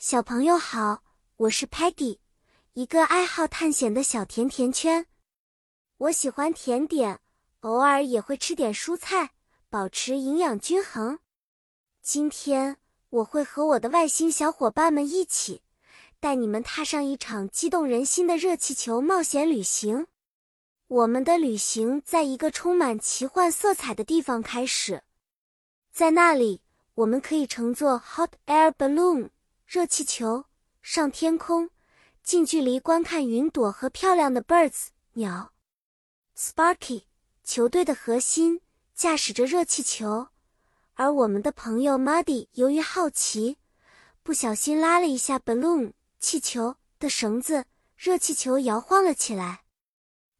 小朋友好，我是 Peggy，一个爱好探险的小甜甜圈。我喜欢甜点，偶尔也会吃点蔬菜，保持营养均衡。今天我会和我的外星小伙伴们一起，带你们踏上一场激动人心的热气球冒险旅行。我们的旅行在一个充满奇幻色彩的地方开始，在那里我们可以乘坐 Hot Air Balloon。热气球上天空，近距离观看云朵和漂亮的 birds 鸟。Sparky 球队的核心驾驶着热气球，而我们的朋友 Muddy 由于好奇，不小心拉了一下 balloon 气球的绳子，热气球摇晃了起来。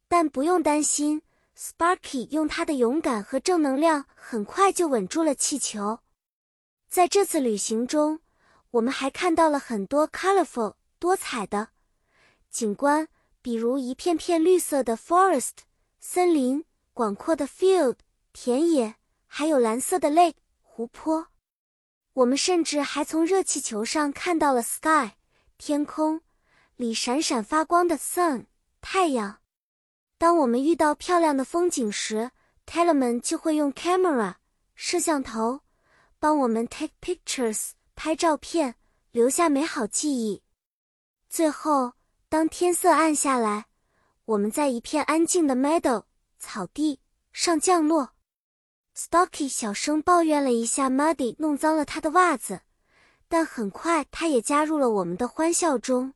但不用担心，Sparky 用他的勇敢和正能量，很快就稳住了气球。在这次旅行中。我们还看到了很多 colorful 多彩的景观，比如一片片绿色的 forest 森林、广阔的 field 田野，还有蓝色的 lake 湖泊。我们甚至还从热气球上看到了 sky 天空里闪闪发光的 sun 太阳。当我们遇到漂亮的风景时，Taylor 们就会用 camera 摄像头帮我们 take pictures。拍照片，留下美好记忆。最后，当天色暗下来，我们在一片安静的 meadow 草地上降落。Stocky 小声抱怨了一下，Muddy 弄脏了他的袜子，但很快他也加入了我们的欢笑中，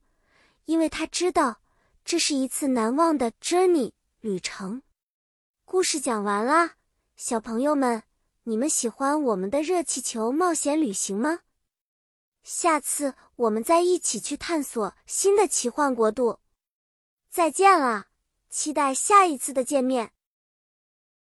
因为他知道这是一次难忘的 journey 旅程。故事讲完啦，小朋友们，你们喜欢我们的热气球冒险旅行吗？下次我们再一起去探索新的奇幻国度。再见了，期待下一次的见面。